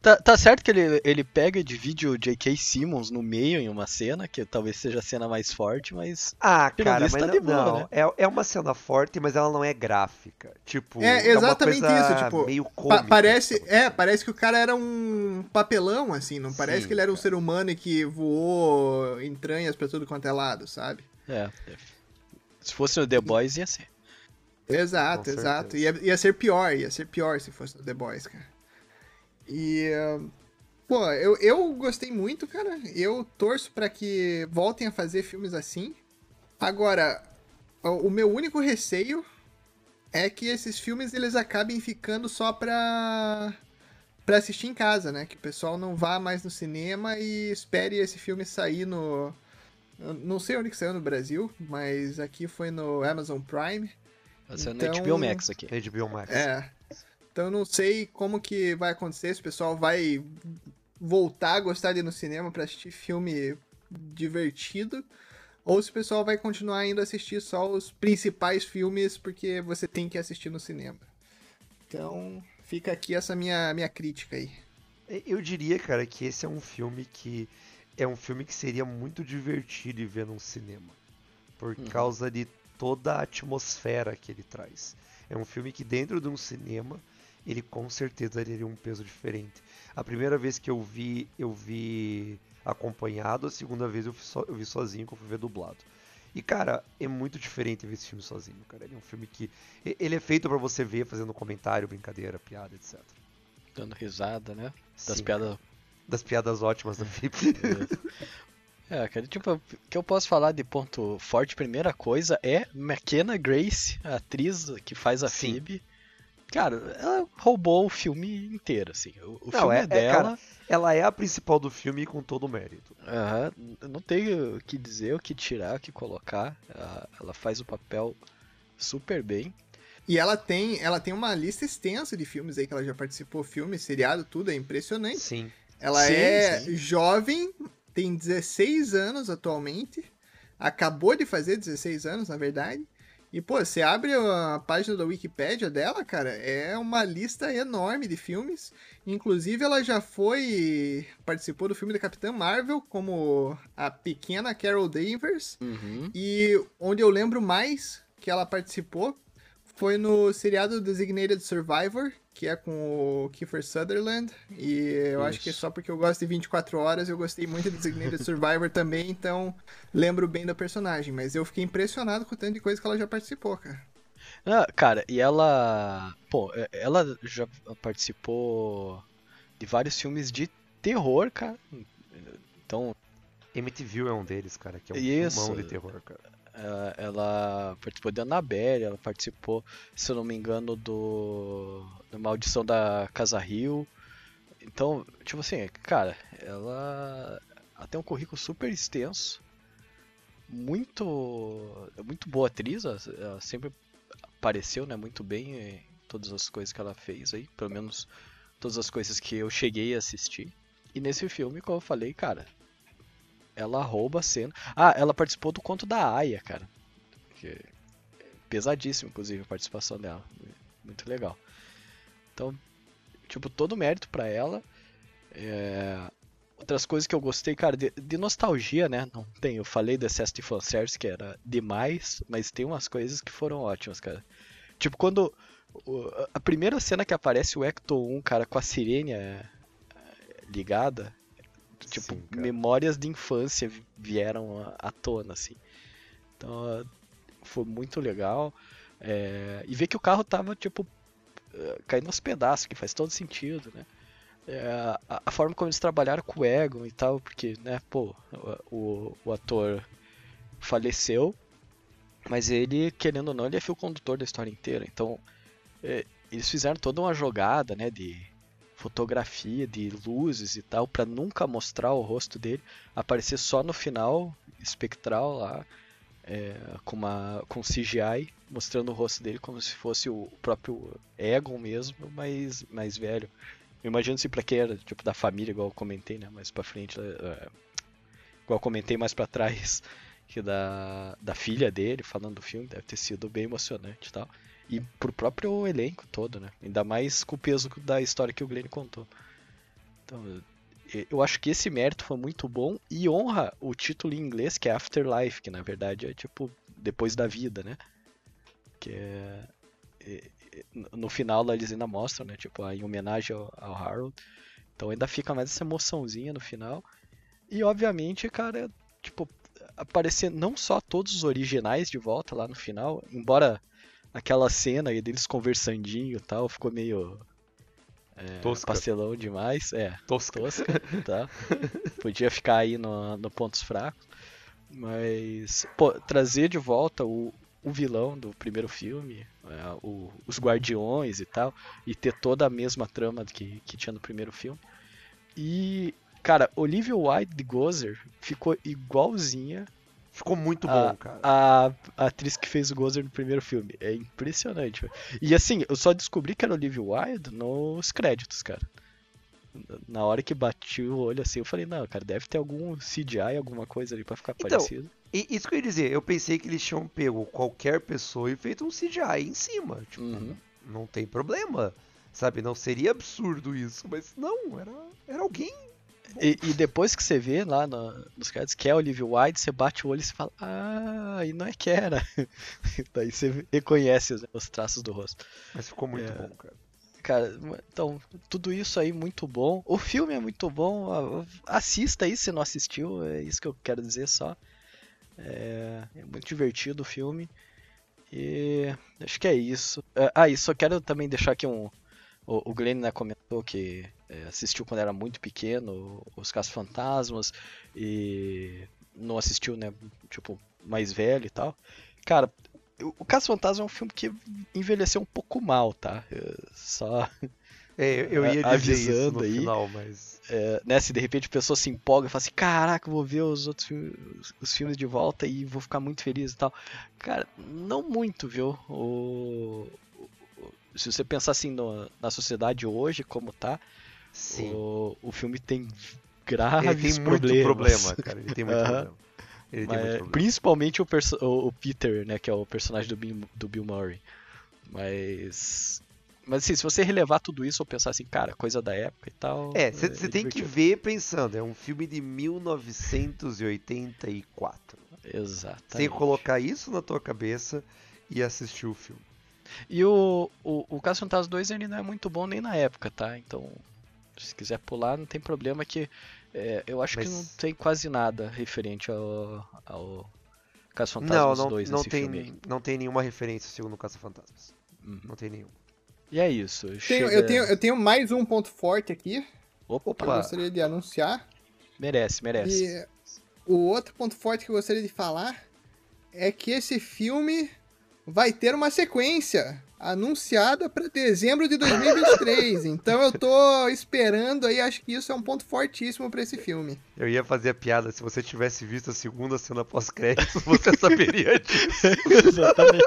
[SPEAKER 4] Tá, tá certo que ele, ele pega e divide o J.K. Simmons no meio em uma cena, que talvez seja a cena mais forte, mas.
[SPEAKER 2] Ah, cara, mas
[SPEAKER 4] tá de boa,
[SPEAKER 2] não.
[SPEAKER 4] né?
[SPEAKER 2] É, é uma cena forte, mas ela não é gráfica. Tipo,
[SPEAKER 3] É
[SPEAKER 2] uma
[SPEAKER 3] exatamente
[SPEAKER 2] coisa
[SPEAKER 3] isso, tipo,
[SPEAKER 2] meio
[SPEAKER 3] Pa-
[SPEAKER 2] cômica.
[SPEAKER 3] parece, é, parece que o cara era um papelão, assim, não parece
[SPEAKER 2] Sim,
[SPEAKER 3] que ele era um
[SPEAKER 2] cara.
[SPEAKER 3] ser humano e que voou entranhas pra tudo quanto é lado, sabe?
[SPEAKER 4] É. é. Se fosse no The Boys, ia ser.
[SPEAKER 3] Exato,
[SPEAKER 2] Com
[SPEAKER 3] exato. Ia, ia ser pior, ia ser pior se fosse no The Boys, cara. E. Pô, eu, eu gostei muito, cara. Eu torço pra que voltem a fazer filmes assim. Agora, o, o meu único receio é que esses filmes eles acabem ficando só pra. pra assistir em casa, né? Que o pessoal não vá mais no cinema e espere esse filme sair no. eu Não sei onde que saiu no Brasil, mas aqui foi no Amazon Prime.
[SPEAKER 4] Vai ser
[SPEAKER 3] Então-
[SPEAKER 4] no HBO Max aqui.
[SPEAKER 2] HBO Max.
[SPEAKER 3] É. Então eu não sei como que vai acontecer, se o pessoal vai voltar a gostar de ir no cinema pra assistir filme divertido, ou se o pessoal vai continuar indo assistir só os principais filmes porque você tem que assistir no cinema. Então, fica aqui essa minha, minha crítica aí.
[SPEAKER 2] Eu diria, cara, que esse é um filme que é um filme que seria muito divertido de ver num cinema, por
[SPEAKER 4] Uhum.
[SPEAKER 2] causa de toda a atmosfera que ele traz. É um filme que dentro de um cinema ele com certeza teria um peso diferente. A primeira vez que eu vi, eu vi acompanhado, a segunda vez eu, so- eu vi sozinho, que eu fui ver dublado. E cara, é muito diferente ver esse filme sozinho, cara. Ele é um filme que ele é feito pra você ver fazendo comentário, brincadeira, piada, etc.
[SPEAKER 4] Dando risada, né? Das
[SPEAKER 2] Sim,
[SPEAKER 4] piadas.
[SPEAKER 2] das piadas ótimas do filme.
[SPEAKER 4] É, cara, tipo, o que eu posso falar de ponto forte, primeira coisa, é McKenna Grace, a atriz que faz a
[SPEAKER 2] Sim.
[SPEAKER 4] Phoebe. Cara, ela roubou o filme inteiro, assim. O, o
[SPEAKER 2] Não,
[SPEAKER 4] filme
[SPEAKER 2] é-
[SPEAKER 4] é, dela.
[SPEAKER 2] cara, Ela é a principal do filme com todo o mérito.
[SPEAKER 4] aham, não tem o que dizer, o que tirar, o que colocar. ah, ela faz o papel super bem.
[SPEAKER 3] E ela tem, ela tem uma lista extensa de filmes aí que ela já participou, filme, seriado, tudo, é impressionante.
[SPEAKER 2] Sim.
[SPEAKER 3] Ela
[SPEAKER 4] Sim,
[SPEAKER 3] é
[SPEAKER 4] sim.
[SPEAKER 3] jovem, tem 16 anos atualmente. Acabou de fazer 16 anos, na verdade. E, pô, você abre a página da Wikipédia dela, cara, é uma lista enorme de filmes. Inclusive, ela já foi. participou do filme da Capitã Marvel como a pequena Carol Danvers.
[SPEAKER 4] Uhum.
[SPEAKER 3] E onde eu lembro mais que ela participou foi no seriado Designated Survivor, que é com o Kiefer Sutherland. E eu acho que
[SPEAKER 4] Isso.
[SPEAKER 3] só porque eu gosto de 24 horas, eu gostei muito de Designated Survivor também, então lembro bem da personagem. Mas eu fiquei impressionado com o tanto de coisa que ela já participou, cara.
[SPEAKER 4] Ah, cara, e ela. Pô, é- ela já participou de vários filmes de terror, cara. Então,
[SPEAKER 2] MTV é um deles, cara, que é um
[SPEAKER 4] Isso.
[SPEAKER 2] filmão de terror, cara.
[SPEAKER 4] Ela, ela participou de Annabelle, ela participou, se eu não me engano, do. da Maldição da Casa Rio. Então, tipo assim, cara, ela, ela tem um currículo super extenso. Muito. Muito boa atriz, ela sempre apareceu, né, muito bem em todas as coisas que ela fez aí, pelo menos todas as coisas que eu cheguei a assistir. E nesse filme, como eu falei, cara, ela rouba a cena. Ah, ela participou do conto da Aya, cara. Que é pesadíssimo, inclusive, a participação dela. muito legal. Então, tipo, todo mérito pra ela. É, Outras coisas que eu gostei, cara, de, de, nostalgia, né? Não tem, eu falei do excesso de fanservice que era demais, mas tem umas coisas que foram ótimas, cara. Tipo, quando. A primeira cena que aparece o Ecto 1, cara, com a sirene é, ligada, tipo, Sim, memórias de infância vieram à tona, assim. Então, foi muito legal. É, e ver que o carro tava, tipo, eh, caindo aos pedaços, que faz todo sentido, né? É, a, a, forma como eles trabalharam com o Egon e tal, porque, né, pô, o, o ator faleceu, mas ele, querendo ou não, ele é fio condutor da história inteira. Então, é, eles fizeram toda uma jogada, né, de fotografia, de luzes e tal, para nunca mostrar o rosto dele, aparecer só no final, espectral lá, é, com, uma, com CGI, mostrando o rosto dele como se fosse o próprio Egon mesmo, mas mais velho. Eu imagino se pra quem era tipo da família, igual eu comentei, né? Mais pra frente, uh, igual eu comentei mais pra trás, que da, da filha dele falando do filme, deve ter sido bem emocionante e tal. E pro próprio elenco todo, né? Ainda mais com o peso da história que o Glenn contou. Então, eu acho que esse mérito foi muito bom e honra o título em inglês, que é Afterlife, que na verdade é tipo depois da vida, né? Que é, no final eles ainda mostram, né? Tipo, em homenagem ao Harold. Então ainda fica mais essa emoçãozinha no final. E obviamente, cara, tipo, aparecer não só todos os originais de volta lá no final, embora aquela cena aí deles conversandinho e tal, ficou meio é, pastelão demais, é,
[SPEAKER 2] tosca,
[SPEAKER 4] tosca tá? Podia ficar aí no, no pontos fracos, mas pô, trazer de volta o, o vilão do primeiro filme, é, o, os guardiões e tal, e ter toda a mesma trama que, que tinha no primeiro filme. E, cara, Olivia Wilde de Gozer ficou igualzinha.
[SPEAKER 2] Ficou muito bom, a, cara.
[SPEAKER 4] A, a, atriz que fez o Gozer no primeiro filme. É impressionante. E assim, eu só descobri que era Olivia Wilde nos créditos, cara. Na hora que bati o olho assim, eu falei, não, cara, deve ter algum CGI, alguma coisa ali pra ficar então, parecido.
[SPEAKER 2] E isso que eu ia dizer, eu pensei que eles tinham pego qualquer pessoa e feito um CGI em cima. Tipo, uhum. não tem problema. Sabe, não seria absurdo isso, mas não, era, era alguém.
[SPEAKER 4] E, e depois que você vê lá no, nos créditos que é Olivia Wilde, você bate o olho e você fala, ah, e não é que era. Daí você reconhece os, os, traços do rosto.
[SPEAKER 2] Mas ficou muito é, bom, cara.
[SPEAKER 4] Cara, então, tudo isso aí muito bom. O filme é muito bom. Assista aí se não assistiu, é isso que eu quero dizer só. É, é muito divertido o filme. E acho que é isso. É, ah, e só quero também deixar aqui um. O, o Glenn né, comentou que é, assistiu quando era muito pequeno os Casos Fantasmas e não assistiu, né? Tipo, mais velho e tal. Cara, o Caso Fantasma é um filme que envelheceu um pouco mal, tá? Só.
[SPEAKER 2] É, eu ia no aí. final, mas
[SPEAKER 4] é, né, se de repente a pessoa se empolga e fala assim, caraca, vou ver os outros filmes, os filmes de volta e vou ficar muito feliz e tal. Cara, não muito, viu? O, o se você pensar assim no, na sociedade hoje, como tá,
[SPEAKER 2] Sim.
[SPEAKER 4] O, o filme tem graves
[SPEAKER 2] Ele tem
[SPEAKER 4] problemas.
[SPEAKER 2] muito problema, cara. Ele tem muito problema.
[SPEAKER 4] Ele Mas, tem muito problema. Principalmente o, o, Peter, né, que é o personagem do Bill, do Bill Murray. Mas mas assim, se você relevar tudo isso ou pensar assim, cara, coisa da época e tal.
[SPEAKER 2] É, você é tem que ver pensando, é um filme de 1984.
[SPEAKER 4] Exato.
[SPEAKER 2] Sem colocar isso na tua cabeça e assistir o filme.
[SPEAKER 4] E o, o, o Caso Fantasma 2 ele não é muito bom nem na época, tá? Então, se quiser pular, não tem problema que é, eu acho Mas... que não tem quase nada referente ao, ao Caso Fantasmas não, não, 2
[SPEAKER 2] não tem, filme. Não tem nenhuma referência segundo o Caso Fantasmas. Uhum. Não tem nenhum.
[SPEAKER 4] E é isso.
[SPEAKER 3] Tenho, chega... eu, tenho, eu tenho mais um ponto forte aqui.
[SPEAKER 4] Opa!
[SPEAKER 3] Que eu gostaria de anunciar.
[SPEAKER 4] Merece, merece.
[SPEAKER 3] E o outro ponto forte que eu gostaria de falar é que esse filme vai ter uma sequência anunciada para dezembro de 2023. então eu tô esperando aí, acho que isso é um ponto fortíssimo para esse filme.
[SPEAKER 2] Eu ia fazer a piada, se você tivesse visto a segunda cena pós-créditos, você saberia disso.
[SPEAKER 4] Exatamente.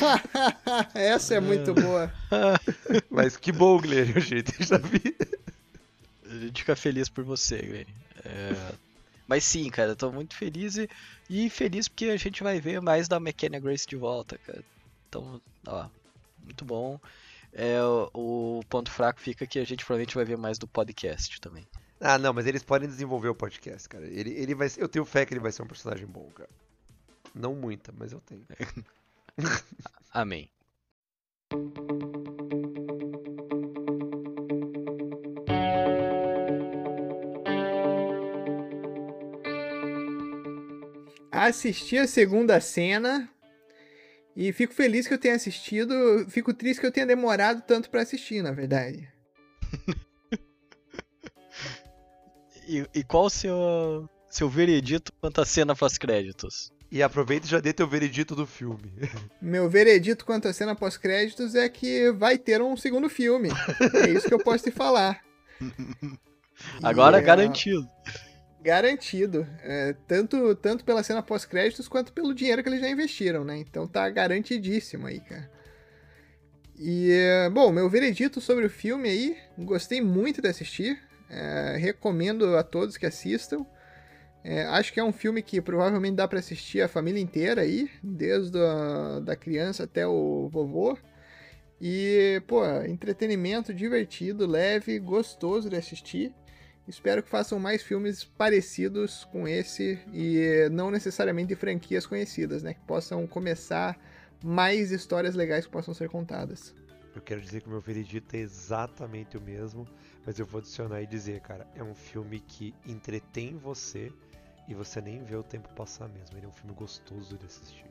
[SPEAKER 3] Essa é muito boa.
[SPEAKER 2] Mas que bom, Glenn, o jeito já vi.
[SPEAKER 4] A gente fica feliz por você, Glenn. É... Mas sim, cara, eu tô muito feliz e, e feliz porque a gente vai ver mais da McKenna Grace de volta, cara. Então, ó, muito bom. É, o, ponto fraco fica que a gente provavelmente vai ver mais do podcast também.
[SPEAKER 2] Ah, não, mas eles podem desenvolver o podcast, cara. Ele, ele vai, eu tenho fé que ele vai ser um personagem bom, cara. Não muita, mas eu tenho.
[SPEAKER 4] Amém.
[SPEAKER 3] Assisti a segunda cena e fico feliz que eu tenha assistido. Fico triste que eu tenha demorado tanto pra assistir, na verdade.
[SPEAKER 4] E, e qual o seu, seu veredito quanto à cena pós-créditos?
[SPEAKER 2] E aproveita e já dê teu veredito do filme.
[SPEAKER 3] Meu veredito quanto à cena pós-créditos é que vai ter um segundo filme. É isso que eu posso te falar.
[SPEAKER 4] Agora
[SPEAKER 3] E, é,
[SPEAKER 4] garantido.
[SPEAKER 3] Garantido. É, tanto, tanto pela cena pós-créditos quanto pelo dinheiro que eles já investiram, né? Então tá garantidíssimo aí, cara. E, bom, meu veredito sobre o filme aí, gostei muito de assistir. É, recomendo a todos que assistam. É, acho que é um filme que provavelmente dá para assistir a família inteira aí, desde a da criança até o vovô. E, pô, entretenimento divertido, leve, gostoso de assistir. Espero que façam mais filmes parecidos com esse e não necessariamente franquias conhecidas, né? Que possam começar mais histórias legais que possam ser contadas.
[SPEAKER 2] Eu quero dizer que o meu veredito é exatamente o mesmo, mas eu vou adicionar e dizer, cara, é um filme que entretém você e você nem vê o tempo passar mesmo. Ele é um filme gostoso de assistir.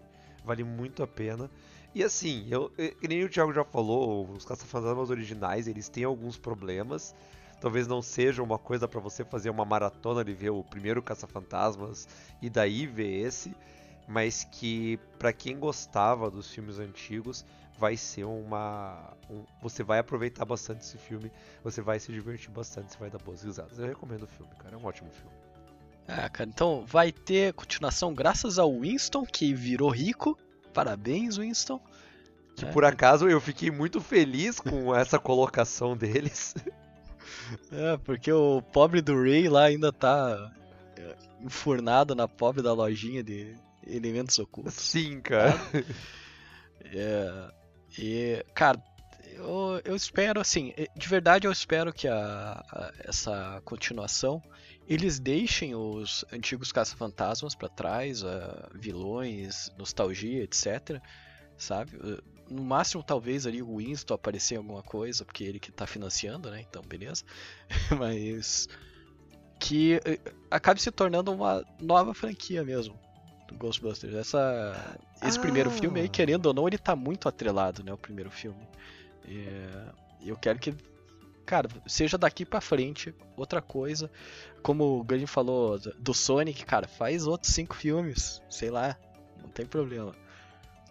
[SPEAKER 2] Vale muito a pena. E assim, eu, eu- que nem o Thiago já falou, os Caça-Fantasmas originais, eles têm alguns problemas. Talvez não seja uma coisa pra você fazer uma maratona de ver o primeiro Caça-Fantasmas e daí ver esse, mas que pra quem gostava dos filmes antigos, vai ser uma. um- você vai aproveitar bastante esse filme, você vai se divertir bastante, você vai dar boas risadas. Eu recomendo o filme, cara, é um ótimo filme.
[SPEAKER 4] Ah, cara, então vai ter continuação graças ao Winston, que virou rico. Parabéns, Winston.
[SPEAKER 2] Que
[SPEAKER 4] É.
[SPEAKER 2] por acaso eu fiquei muito feliz com essa colocação deles.
[SPEAKER 4] É, porque o pobre do Ray lá ainda tá é, enfurnado na pobre da lojinha de elementos ocultos.
[SPEAKER 2] Sim, cara.
[SPEAKER 4] É, e, cara, eu, eu espero, assim, de verdade eu espero que a, a- essa continuação eles deixem os antigos caça-fantasmas pra trás, ah, vilões, nostalgia, etc. Sabe? No máximo, talvez ali o Winston aparecer em alguma coisa, porque ele que tá financiando, né? Então, beleza. Mas que eh, acabe se tornando uma nova franquia mesmo do Ghostbusters. Essa, esse primeiro
[SPEAKER 2] Ah.
[SPEAKER 4] filme aí, querendo ou não, ele tá muito atrelado, né? O primeiro filme. E eu quero que, cara, seja daqui pra frente outra coisa. Como o Gandhi falou do Sonic, cara, faz outros cinco filmes, sei lá, não tem problema.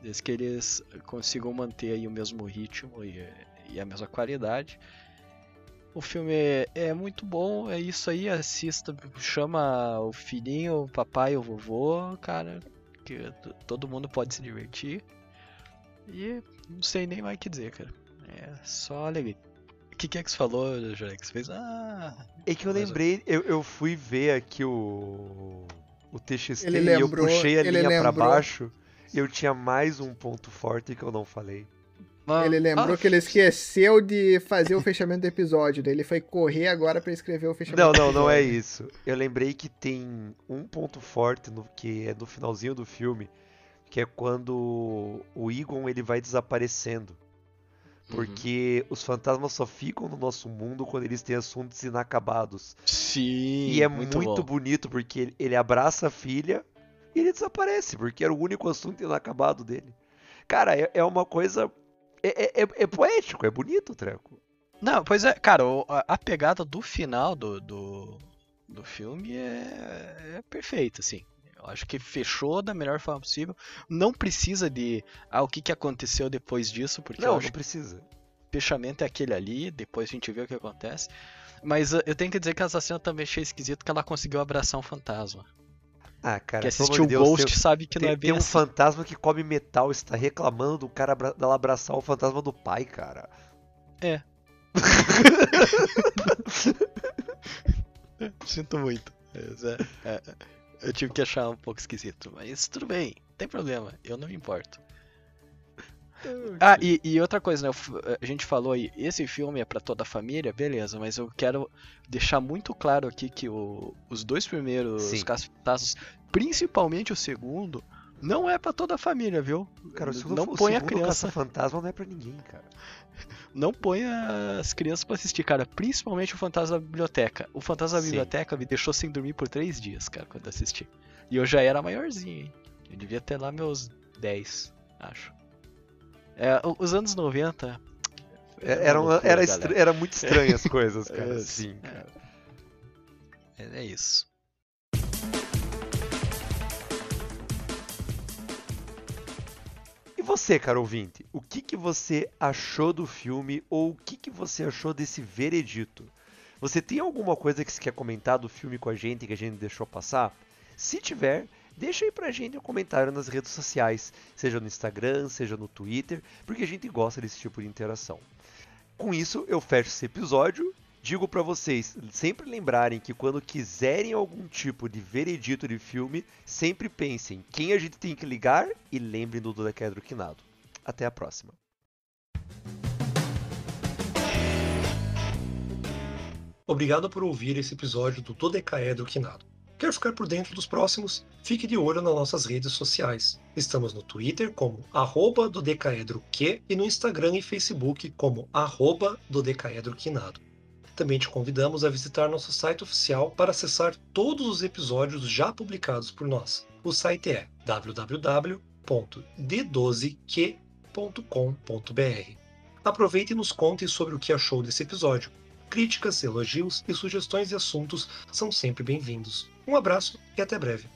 [SPEAKER 4] Desde que eles consigam manter aí o mesmo ritmo e, e a mesma qualidade. O filme é, é muito bom, é isso aí, assista, chama o filhinho, o papai, o vovô, cara, que todo mundo pode se divertir. E não sei nem mais o que dizer, cara. É só alegria. O que, que é que você falou, Jorex? Fez. Ah.
[SPEAKER 2] É que eu lembrei, eu, eu fui ver aqui o. O TXT
[SPEAKER 3] Ele
[SPEAKER 2] e eu
[SPEAKER 3] lembrou-
[SPEAKER 2] puxei a linha pra
[SPEAKER 3] lembrou.
[SPEAKER 2] baixo. Eu tinha mais um ponto forte que eu não falei.
[SPEAKER 4] mas-
[SPEAKER 3] Ele lembrou
[SPEAKER 4] ah,
[SPEAKER 3] que ele esqueceu de fazer o fechamento do episódio, daí ele foi correr agora pra escrever o fechamento
[SPEAKER 2] Não,
[SPEAKER 3] do
[SPEAKER 2] não, não é isso. Eu lembrei que tem um ponto forte no, que é no finalzinho do filme, que é quando o Egon ele vai desaparecendo.
[SPEAKER 4] Uhum.
[SPEAKER 2] Porque os fantasmas só ficam no nosso mundo quando eles têm assuntos inacabados.
[SPEAKER 4] Sim.
[SPEAKER 2] E é
[SPEAKER 4] muito,
[SPEAKER 2] muito, bonito porque ele, ele abraça a filha e ele desaparece, porque era o único assunto inacabado dele. Cara, é, é uma coisa. É, é- é- é poético, é bonito o treco.
[SPEAKER 4] Não, pois é, cara, a, a pegada do final do, do, do filme é, é perfeita, assim. Eu acho que fechou da melhor forma possível. Não precisa de. Ah, o que, que aconteceu depois disso, porque eu
[SPEAKER 2] Não, não precisa.
[SPEAKER 4] o fechamento é aquele ali, depois a gente vê o que acontece. Mas uh, eu tenho que dizer que essa cena também achei esquisito que ela conseguiu abraçar um fantasma.
[SPEAKER 2] Ah, cara, amor
[SPEAKER 4] assistiu
[SPEAKER 2] de Deus,
[SPEAKER 4] Ghost
[SPEAKER 2] tem-
[SPEAKER 4] sabe que não
[SPEAKER 2] tem,
[SPEAKER 4] é bem
[SPEAKER 2] tem um
[SPEAKER 4] assim.
[SPEAKER 2] fantasma que come metal, está reclamando do cara dela abraçar o fantasma do pai, cara.
[SPEAKER 4] Sinto muito. Mas, é, é, eu tive que achar um pouco esquisito, mas tudo bem, não tem problema, eu não me importo. Ah, e, e outra coisa, né? A gente falou aí, esse filme é para toda a família, beleza, mas eu quero deixar muito claro aqui que o, os dois primeiros caça principalmente o segundo, não é para toda a família, viu?
[SPEAKER 2] Cara, o não põe a criança. fantasma não é para ninguém, cara.
[SPEAKER 4] Não põe as crianças para assistir, cara. Principalmente o Fantasma da Biblioteca. O Fantasma da Biblioteca me deixou sem dormir por três dias, cara, quando assisti. E eu já era maiorzinho, hein? Eu devia ter lá meus 10, acho. É, os anos 90.
[SPEAKER 2] É, era, loucura, era, era, muito estranho as coisas, cara. é, Sim, cara.
[SPEAKER 4] É, é isso.
[SPEAKER 2] E você, caro ouvinte, o que, que você achou do filme ou o que, que você achou desse veredito? Você tem alguma coisa que você quer comentar do filme com a gente que a gente deixou passar? Se tiver, deixa aí pra gente um comentário nas redes sociais, seja no Instagram, seja no Twitter, porque a gente gosta desse tipo de interação. Com isso, eu fecho esse episódio. Digo para vocês sempre lembrarem que quando quiserem algum tipo de veredito de filme, sempre pensem quem a gente tem que ligar e lembrem do Dodecaedro Quinado. Até a próxima.
[SPEAKER 5] Obrigado por ouvir esse episódio do Dodecaedro Quinado. Quer ficar por dentro dos próximos? Fique de olho nas nossas redes sociais. Estamos no Twitter como arroba do Decaedroque e no Instagram e Facebook como arroba do Decaedroquinado. Também te convidamos a visitar nosso site oficial para acessar todos os episódios já publicados por nós. O site é www.d12q.com.br. Aproveite e nos conte sobre o que achou desse episódio. Críticas, elogios e sugestões de assuntos são sempre bem-vindos. Um abraço e até breve.